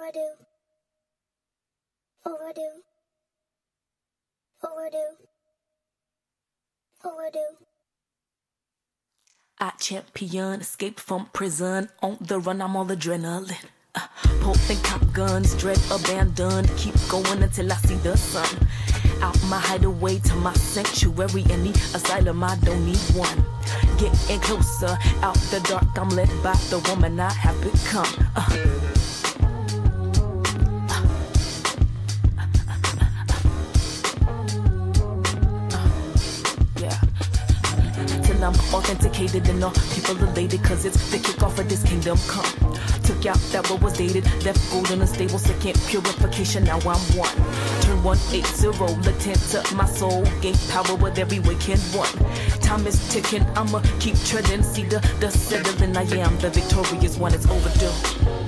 Overdue. Overdue. Overdue. Overdue. I champion, escape from prison. On the run, I'm all adrenaline. Uh, Pope and cop guns, dread abandoned. Keep going until I see the sun. Out my hideaway to my sanctuary, any asylum, I don't need one. Getting closer, out the dark, I'm led by the woman I have become. Uh, I'm authenticated and all people elated, cause it's the kickoff of this kingdom come. Took out that what was dated, left gold in a stable second purification, now I'm one. Turn 180, latent to my soul, gain power with every waking one. Time is ticking, I'ma keep treading, see the, the settling, I am the victorious one, it's overdue.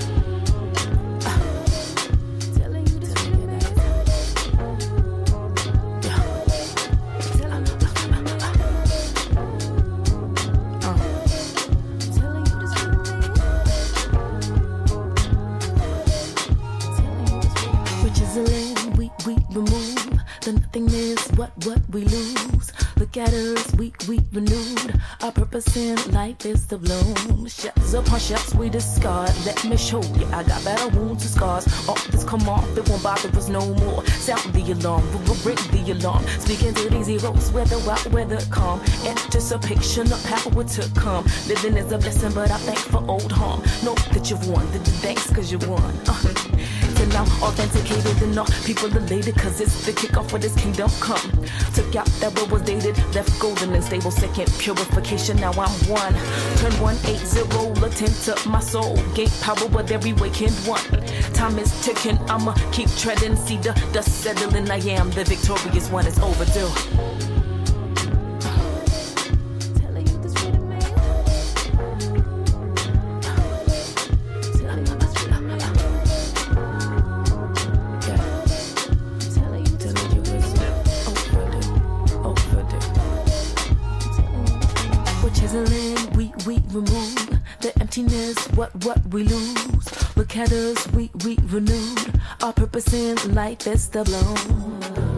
Lose. Look at us, we, we renewed. Our purpose in life is to bloom. Shells upon shells we discard. Let me show you, I got battle wounds and scars. All this come off, it won't bother us no more. Sound the alarm, we will break the alarm. Speaking to these heroes, weather out, weather calm. Anticipation of power to come. Living is a blessing, but I thank for old harm. Know that you've won, the thanks cause you won. Uh. Till I'm authenticated and all people elated Cause it's the kickoff for this kingdom come. Took out that what was dated Left golden and stable second purification. Now I'm one. Turn 180 latent to my soul. Gain power with every waking one. Time is ticking I'ma keep treading. See the dust settling. I am the victorious one. It's overdue what, what we lose? Look at us, we, we renewed. Our purpose in life is to bloom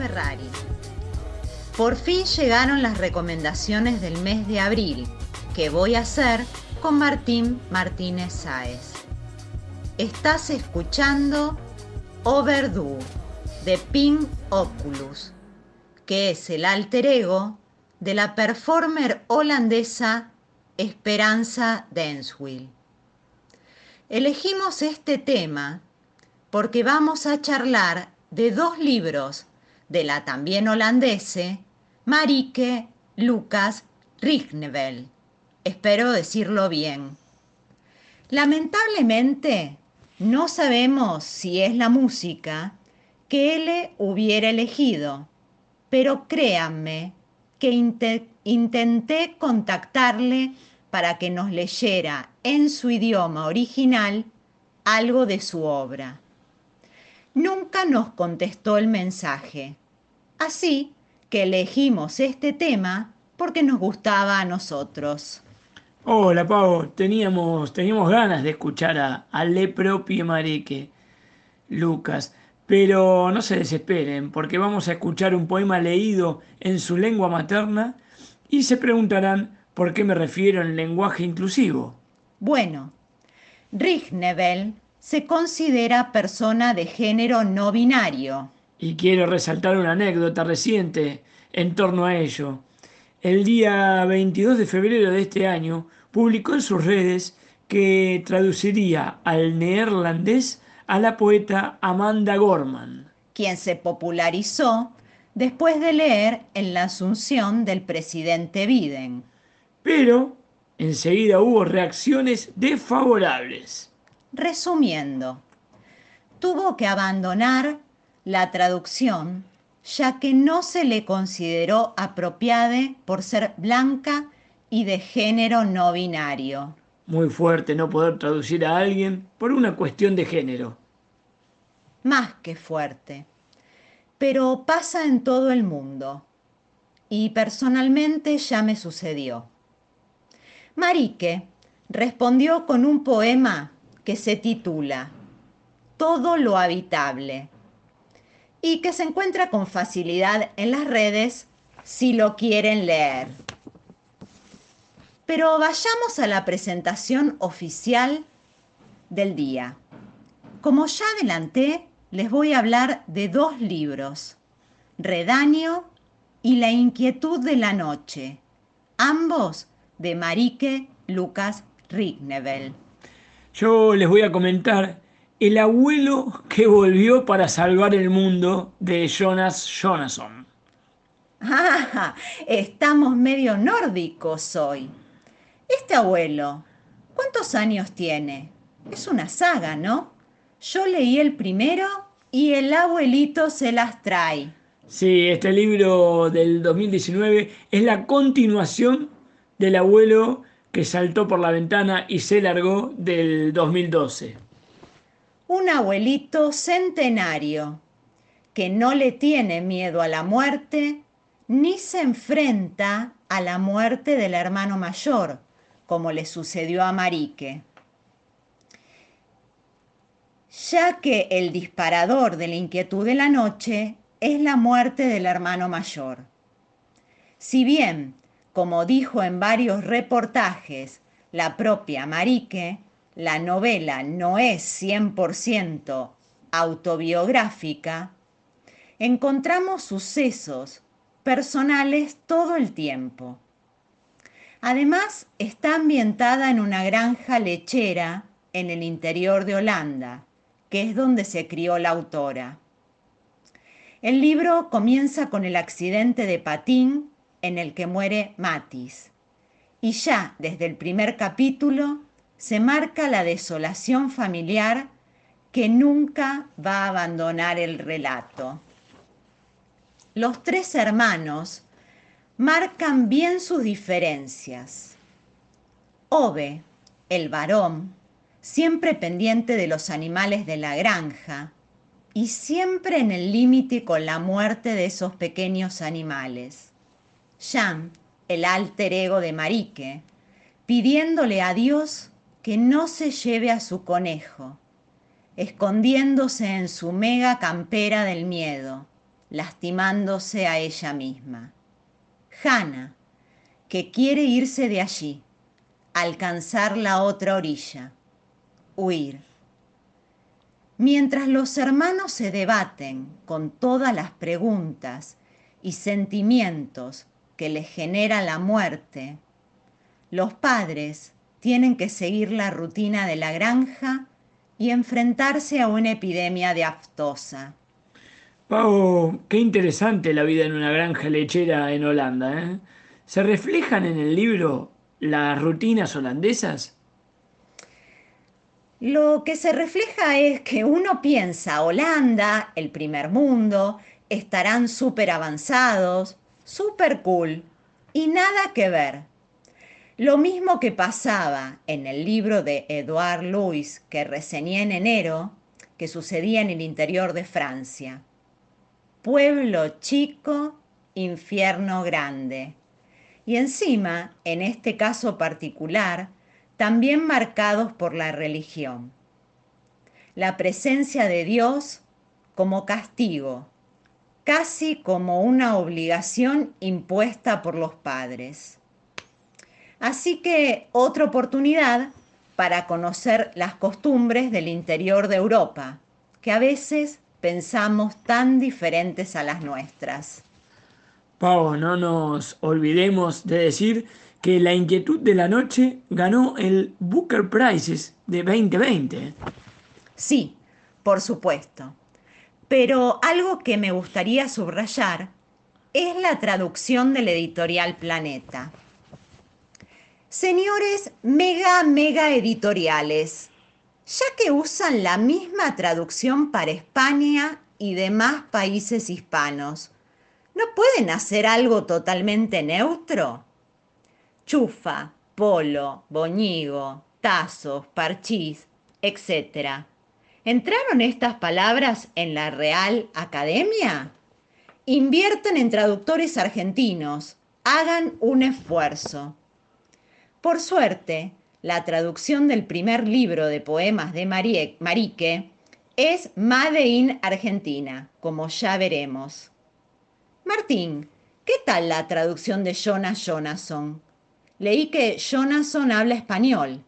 Ferrari. Por fin llegaron las recomendaciones del mes de abril, que voy a hacer con Martín Martínez Sáez. Estás escuchando Overdue de Pink Oculus, que es el alter ego de la performer holandesa Esperanza Denswil. Elegimos este tema porque vamos a charlar de dos libros de la también holandese Marike Lucas Rignevel. Espero decirlo bien. Lamentablemente, no sabemos si es la música que él hubiera elegido, pero créanme que inte- intenté contactarle para que nos leyera en su idioma original algo de su obra. Nunca nos contestó el mensaje, así que elegimos este tema porque nos gustaba a nosotros. Hola, Pau. Teníamos, teníamos ganas de escuchar a, a Le Propie Marique, Lucas. Pero no se desesperen, porque vamos a escuchar un poema leído en su lengua materna y se preguntarán por qué me refiero en lenguaje inclusivo. Bueno, Rignevel se considera persona de género no binario. Y quiero resaltar una anécdota reciente en torno a ello. el día 22 de febrero de este año, publicó en sus redes que traduciría al neerlandés a la poeta Amanda Gorman, quien se popularizó después de leer en la asunción del presidente Biden. Pero enseguida hubo reacciones desfavorables. Resumiendo, tuvo que abandonar la traducción ya que no se le consideró apropiada por ser blanca y de género no binario. Muy fuerte no poder traducir a alguien por una cuestión de género. Más que fuerte. Pero pasa en todo el mundo. Y personalmente ya me sucedió. Marique respondió con un poema que se titula Todo lo habitable y que se encuentra con facilidad en las redes si lo quieren leer. Pero vayamos a la presentación oficial del día. Como ya adelanté, les voy a hablar de dos libros, Redaño y La inquietud de la noche, ambos de Marike Lucas Rignevel. Yo les voy a comentar El abuelo que volvió para salvar el mundo de Jonas Jonasson. Ah, estamos medio nórdicos hoy. Este abuelo, ¿cuántos años tiene? Es una saga, ¿no? Yo leí el primero y el abuelito se las trae. Sí, este libro del 2019 es la continuación del abuelo que saltó por la ventana y se largó del 2012. Un abuelito centenario que no le tiene miedo a la muerte ni se enfrenta a la muerte del hermano mayor, como le sucedió a Marique ya que el disparador de la inquietud de la noche es la muerte del hermano mayor. Si bien, como dijo en varios reportajes la propia Marique, la novela no es 100% autobiográfica, encontramos sucesos personales todo el tiempo. Además, está ambientada en una granja lechera en el interior de Holanda, que es donde se crió la autora. El libro comienza con el accidente de patín en el que muere Matis, y ya desde el primer capítulo se marca la desolación familiar que nunca va a abandonar el relato. Los tres hermanos marcan bien sus diferencias. Ove, el varón, siempre pendiente de los animales de la granja y siempre en el límite con la muerte de esos pequeños animales. Jean, el alter ego de Marique, pidiéndole a Dios que no se lleve a su conejo, escondiéndose en su mega campera del miedo, lastimándose a ella misma. Hannah, que quiere irse de allí, alcanzar la otra orilla huir. Mientras los hermanos se debaten con todas las preguntas y sentimientos que les genera la muerte, los padres tienen que seguir la rutina de la granja y enfrentarse a una epidemia de aftosa. Pau, qué interesante la vida en una granja lechera en Holanda. ¿eh? ¿Se reflejan en el libro las rutinas holandesas? Lo que se refleja es que uno piensa, Holanda, el primer mundo, estarán súper avanzados, súper cool, y nada que ver. Lo mismo que pasaba en el libro de Edouard Louis que reseñé en enero, que sucedía en el interior de Francia. Pueblo chico, infierno grande. Y encima, en este caso particular, también marcados por la religión. La presencia de Dios como castigo, casi como una obligación impuesta por los padres. Así que otra oportunidad para conocer las costumbres del interior de Europa, que a veces pensamos tan diferentes a las nuestras. Pau, no nos olvidemos de decir que La Inquietud de la Noche ganó el Booker Prizes de 2020. Sí, por supuesto. Pero algo que me gustaría subrayar es la traducción del editorial Planeta. Señores mega, mega editoriales, ya que usan la misma traducción para España y demás países hispanos, ¿no pueden hacer algo totalmente neutro? Chufa, polo, boñigo, tazos, parchís, etc. ¿Entraron estas palabras en la Real Academia? Invierten en traductores argentinos, hagan un esfuerzo. Por suerte, la traducción del primer libro de poemas de Marique es Made in Argentina, como ya veremos. Martín, ¿qué tal la traducción de Jonas Jonasson? Leí que Jonasson habla español.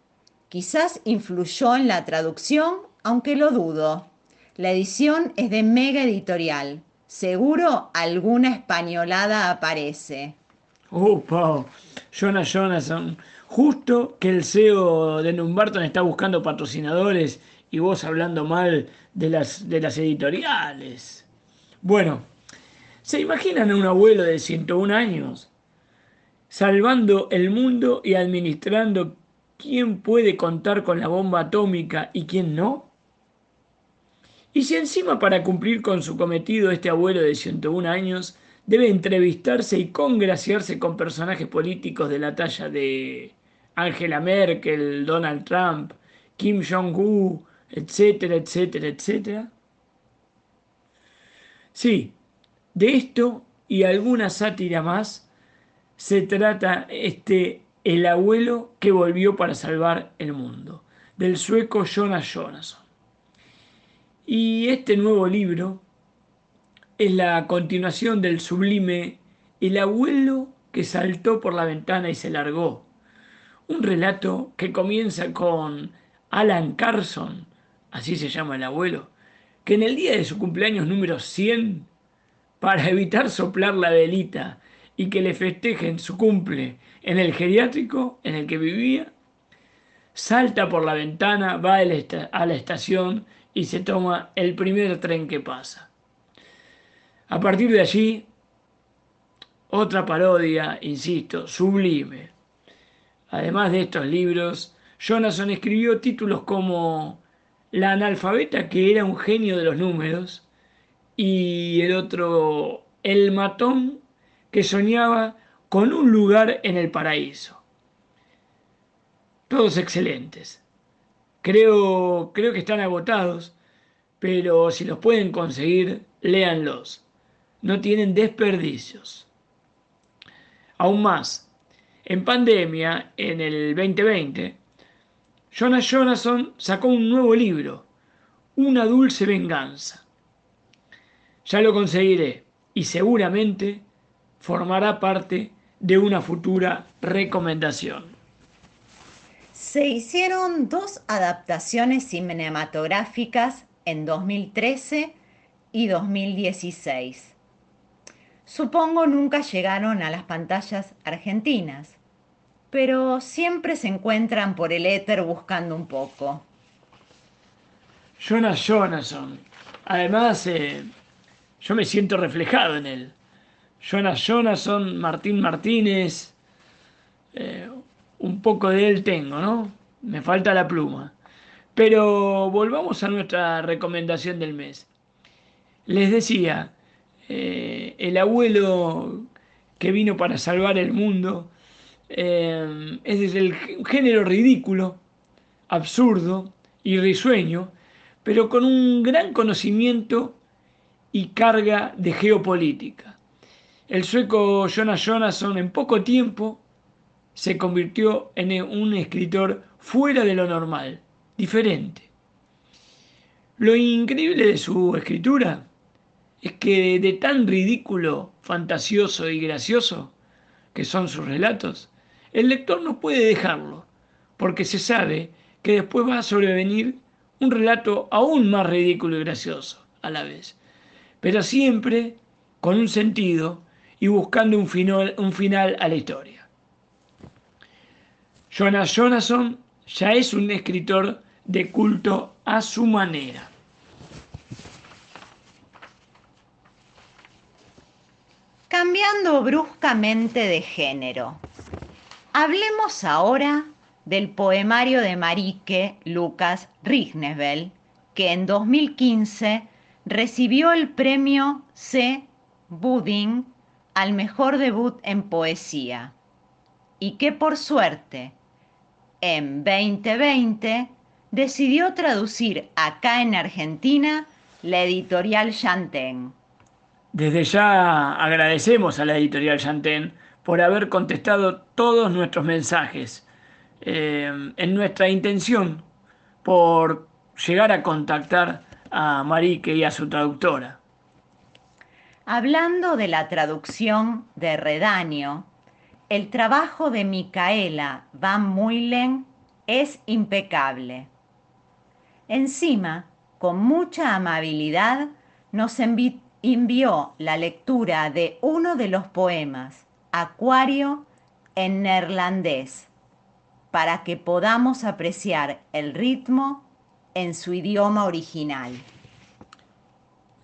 Quizás influyó en la traducción, aunque lo dudo. La edición es de Mega Editorial. Seguro alguna españolada aparece. Pau, Jonas Jonasson Justo que el CEO de Numbarton está buscando patrocinadores y vos hablando mal de las, de las editoriales. Bueno, ¿se imaginan a un abuelo de 101 años salvando el mundo y administrando quién puede contar con la bomba atómica y quién no? Y si encima para cumplir con su cometido este abuelo de 101 años debe entrevistarse y congraciarse con personajes políticos de la talla de Angela Merkel, Donald Trump, Kim Jong-un, etcétera, etcétera, etcétera. Sí, de esto y alguna sátira más se trata este El abuelo que volvió para salvar el mundo, del sueco Jonas Jonasson. Y este nuevo libro es la continuación del sublime El abuelo que saltó por la ventana y se largó, un relato que comienza con Alan Carson, así se llama el abuelo, que en el día de su cumpleaños número 100, para evitar soplar la velita y que le festejen su cumple en el geriátrico en el que vivía, salta por la ventana, va a la estación y se toma el primer tren que pasa. A partir de allí, otra parodia, insisto, sublime, Además de estos libros, Jonathan escribió títulos como La analfabeta que era un genio de los números y el otro El matón que soñaba con un lugar en el paraíso. Todos excelentes. Creo, creo que están agotados, pero si los pueden conseguir, léanlos. No tienen desperdicios. Aún más, en pandemia, en el 2020, Jonas Jonasson sacó un nuevo libro, Una dulce venganza. Ya lo conseguiré y seguramente formará parte de una futura recomendación. Se hicieron dos adaptaciones cinematográficas en 2013 y 2016 supongo nunca llegaron a las pantallas argentinas, pero siempre se encuentran por el éter buscando un poco. Jonas Jonasson. Además, eh, yo me siento reflejado en él. Jonas Jonasson, Martín Martínez, eh, un poco de él tengo, ¿no? Me falta la pluma. Pero volvamos a nuestra recomendación del mes. Les decía, eh, el abuelo que vino para salvar el mundo, eh, es el género ridículo, absurdo y risueño, pero con un gran conocimiento y carga de geopolítica. El sueco Jonas Jonasson en poco tiempo se convirtió en un escritor fuera de lo normal, diferente. Lo increíble de su escritura es que de tan ridículo, fantasioso y gracioso que son sus relatos, el lector no puede dejarlo, porque se sabe que después va a sobrevenir un relato aún más ridículo y gracioso a la vez, pero siempre con un sentido y buscando un final, a la historia. Jonas Jonasson ya es un escritor de culto a su manera. Cambiando bruscamente de género, hablemos ahora del poemario de Marique Lucas Rignebel, que en 2015 recibió el premio C. Budding al mejor debut en poesía y que por suerte en 2020 decidió traducir acá en Argentina la editorial Chantén. Desde ya agradecemos a la editorial Chantén por haber contestado todos nuestros mensajes eh, en nuestra intención por llegar a contactar a Marique y a su traductora. Hablando de la traducción de Redaño, el trabajo de Micaela Van Muylen es impecable. Encima, con mucha amabilidad, nos envió la lectura de uno de los poemas, Acuario, en neerlandés, para que podamos apreciar el ritmo en su idioma original.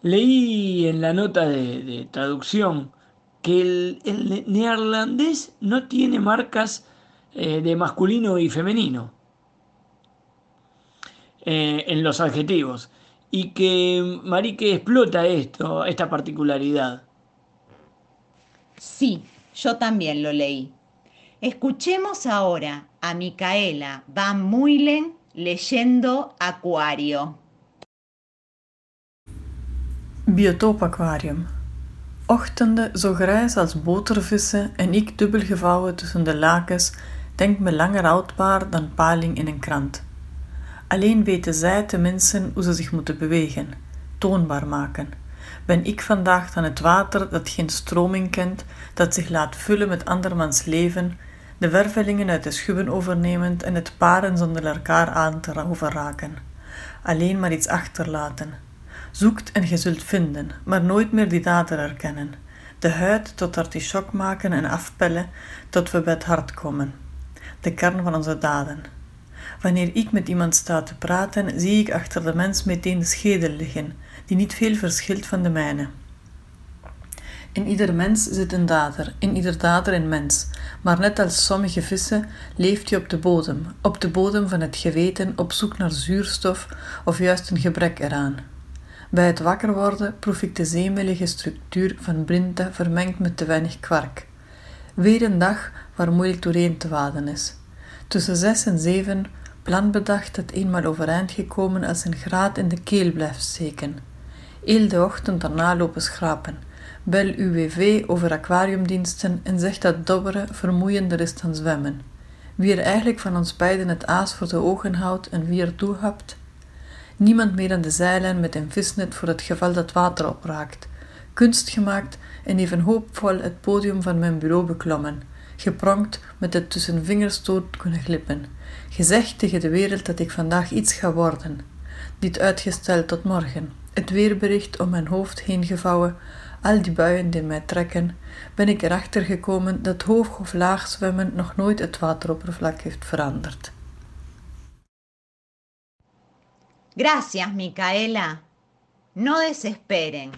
Leí en la nota de, traducción que el, neerlandés no tiene marcas eh, de masculino y femenino eh, en los adjetivos y que Marique explota esto, esta particularidad. Sí, yo también lo leí. Escuchemos ahora a Micaela Van Muylen leyendo Acuario. Biotoop Aquarium. Ochtenden zo grijs als botervissen en ik dubbel gevouwen tussen de lakens, denk me langer houdbaar dan paling in een krant. Alleen weten zij tenminste hoe ze zich moeten bewegen, toonbaar maken. Ben ik vandaag dan het water dat geen stroming kent, dat zich laat vullen met andermans leven, de wervelingen uit de schubben overnemend en het paren zonder elkaar aan te overraken. Alleen maar iets achterlaten. Zoekt en je zult vinden, maar nooit meer die dader herkennen. De huid tot artichok maken en afpellen tot we bij het hart komen. De kern van onze daden. Wanneer ik met iemand sta te praten, zie ik achter de mens meteen de schedel liggen, die niet veel verschilt van de mijne. In ieder mens zit een dader, in ieder dader een mens, maar net als sommige vissen leeft hij op de bodem, op de bodem van het geweten op zoek naar zuurstof of juist een gebrek eraan. Bij het wakker worden proef ik de zeemelige structuur van Brinta vermengd met te weinig kwark. Weer een dag waar moeilijk doorheen te waden is. Tussen zes en zeven plan bedacht dat eenmaal overeind gekomen als een graad in de keel blijft steken. Heel de ochtend daarna lopen schrapen. Bel UWV over aquariumdiensten en zegt dat dobberen vermoeiender is dan zwemmen. Wie er eigenlijk van ons beiden het aas voor de ogen houdt en wie er toehapt, Niemand meer aan de zijlijn met een visnet voor het geval dat water opraakt. Kunst gemaakt en even hoopvol het podium van mijn bureau beklommen. Gepronkt met het tussen vingers dood kunnen glippen. Gezegd tegen de wereld dat ik vandaag iets ga worden. Dit uitgesteld tot morgen. Het weerbericht om mijn hoofd heen gevouwen, al die buien die mij trekken, ben ik erachter gekomen dat hoog of laag zwemmen nog nooit het wateroppervlak heeft veranderd. Gracias, Micaela. No desesperen,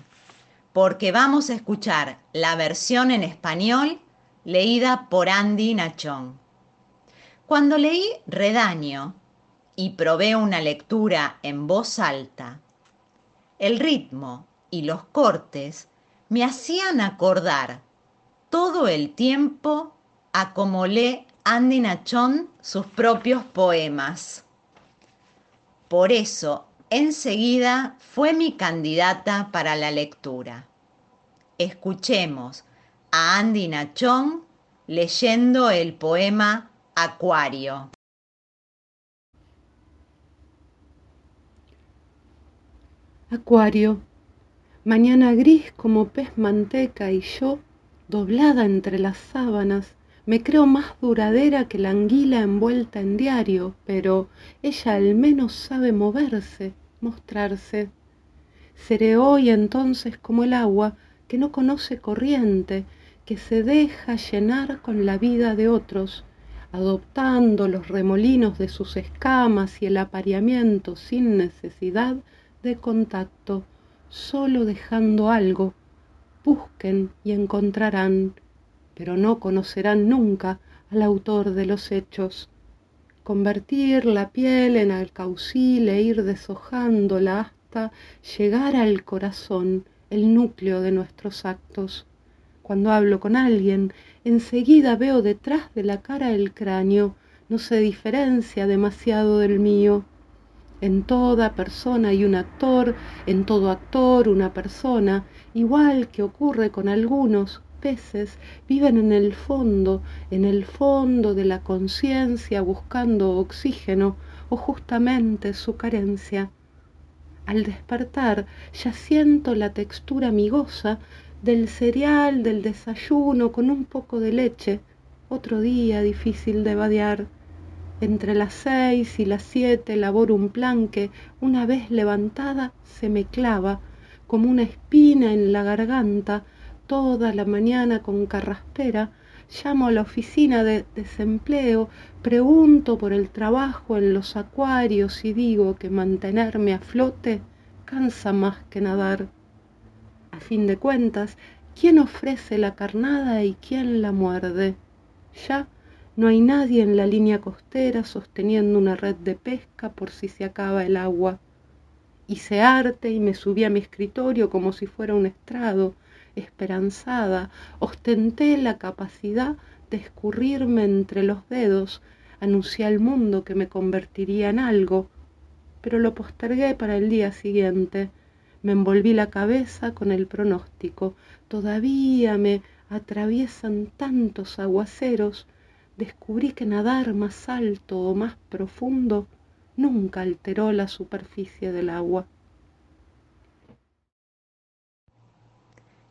porque vamos a escuchar la versión en español leída por Andy Nachón. Cuando leí Redaño y probé una lectura en voz alta, el ritmo y los cortes me hacían acordar todo el tiempo a como lee Andy Nachón sus propios poemas. Por eso, enseguida fue mi candidata para la lectura. Escuchemos a Andy Nachón leyendo el poema Acuario. Acuario, mañana gris como pez manteca y yo, doblada entre las sábanas, me creo más duradera que la anguila envuelta en diario, pero ella al menos sabe moverse, mostrarse. Seré hoy entonces como el agua que no conoce corriente, que se deja llenar con la vida de otros, adoptando los remolinos de sus escamas y el apareamiento sin necesidad de contacto, solo dejando algo. Busquen y encontrarán, pero no conocerán nunca al autor de los hechos. Convertir la piel en alcaucil e ir deshojándola hasta llegar al corazón, el núcleo de nuestros actos. Cuando hablo con alguien, enseguida veo detrás de la cara el cráneo, no se diferencia demasiado del mío. En toda persona hay un actor, en todo actor una persona, igual que ocurre con algunos peces, viven en el fondo, en el fondo de la conciencia buscando oxígeno o justamente su carencia. Al despertar ya siento la textura amigosa del cereal del desayuno con un poco de leche, otro día difícil de vadear entre las seis y las siete laboro un plan que, una vez levantada, se me clava como una espina en la garganta toda la mañana con carraspera. Llamo a la oficina de desempleo, pregunto por el trabajo en los acuarios y digo que mantenerme a flote cansa más que nadar. Fin de cuentas, ¿quién ofrece la carnada y quién la muerde? Ya no hay nadie en la línea costera sosteniendo una red de pesca por si se acaba el agua. Hice arte y me subí a mi escritorio como si fuera un estrado, esperanzada, ostenté la capacidad de escurrirme entre los dedos, anuncié al mundo que me convertiría en algo, pero lo postergué para el día siguiente. Me envolví la cabeza con el pronóstico. Todavía me atraviesan tantos aguaceros descubrí que nadar más alto o más profundo nunca alteró la superficie del agua.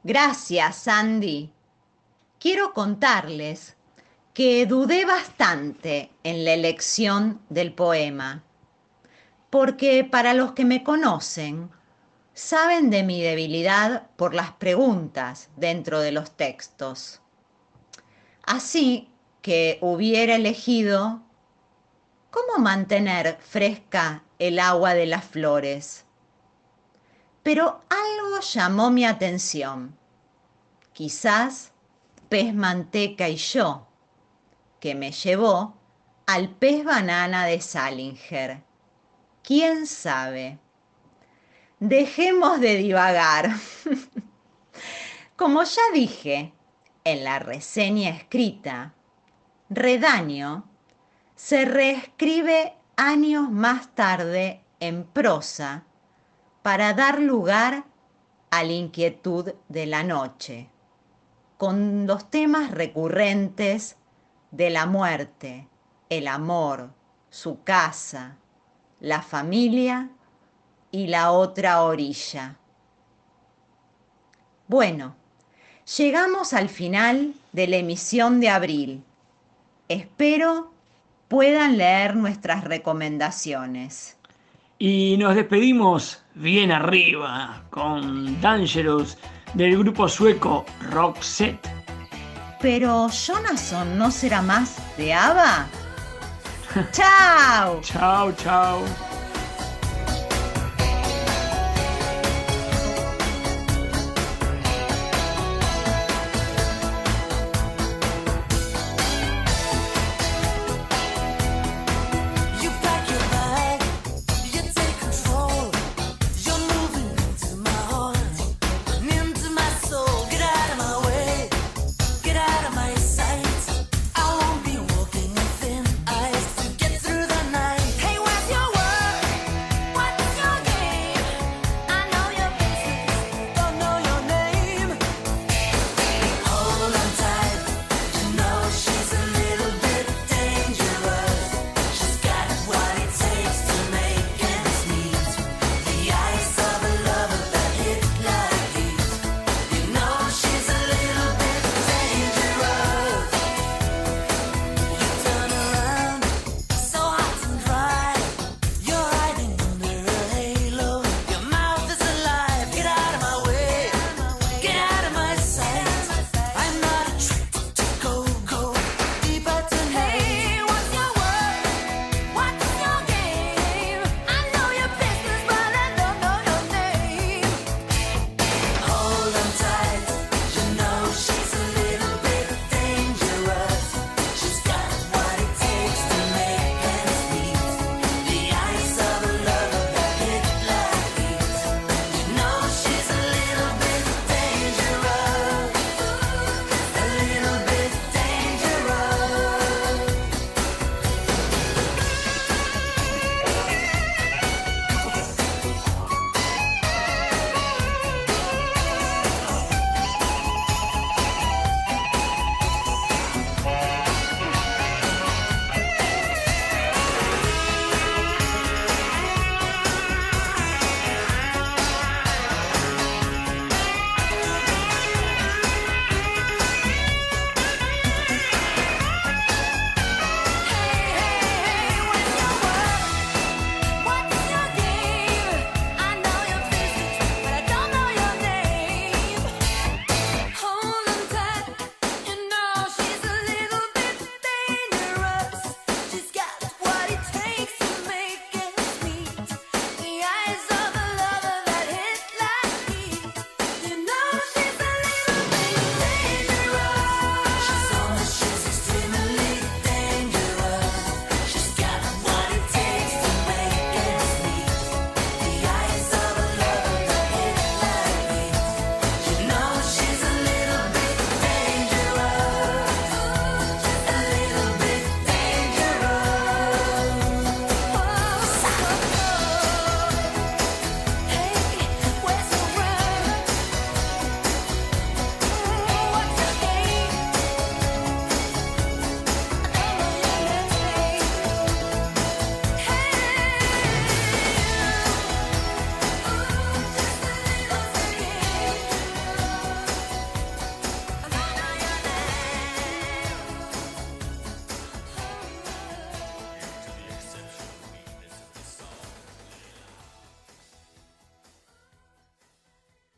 Gracias, Sandy. Quiero contarles que dudé bastante en la elección del poema, porque para los que me conocen, saben de mi debilidad por las preguntas dentro de los textos. Así que hubiera elegido cómo mantener fresca el agua de las flores. Pero algo llamó mi atención. Quizás pez manteca y yo, que me llevó al pez banana de Salinger. ¿Quién sabe? Dejemos de divagar. Como ya dije en la reseña escrita, Redaño se reescribe años más tarde en prosa para dar lugar a la inquietud de la noche, con los temas recurrentes de la muerte, el amor, su casa, la familia y la otra orilla. Bueno, llegamos al final de la emisión de abril Espero puedan leer nuestras recomendaciones. Y nos despedimos bien arriba con Dangerous del grupo sueco Roxette. Pero Jonathan no será más de ABBA. chao. Chao, chao.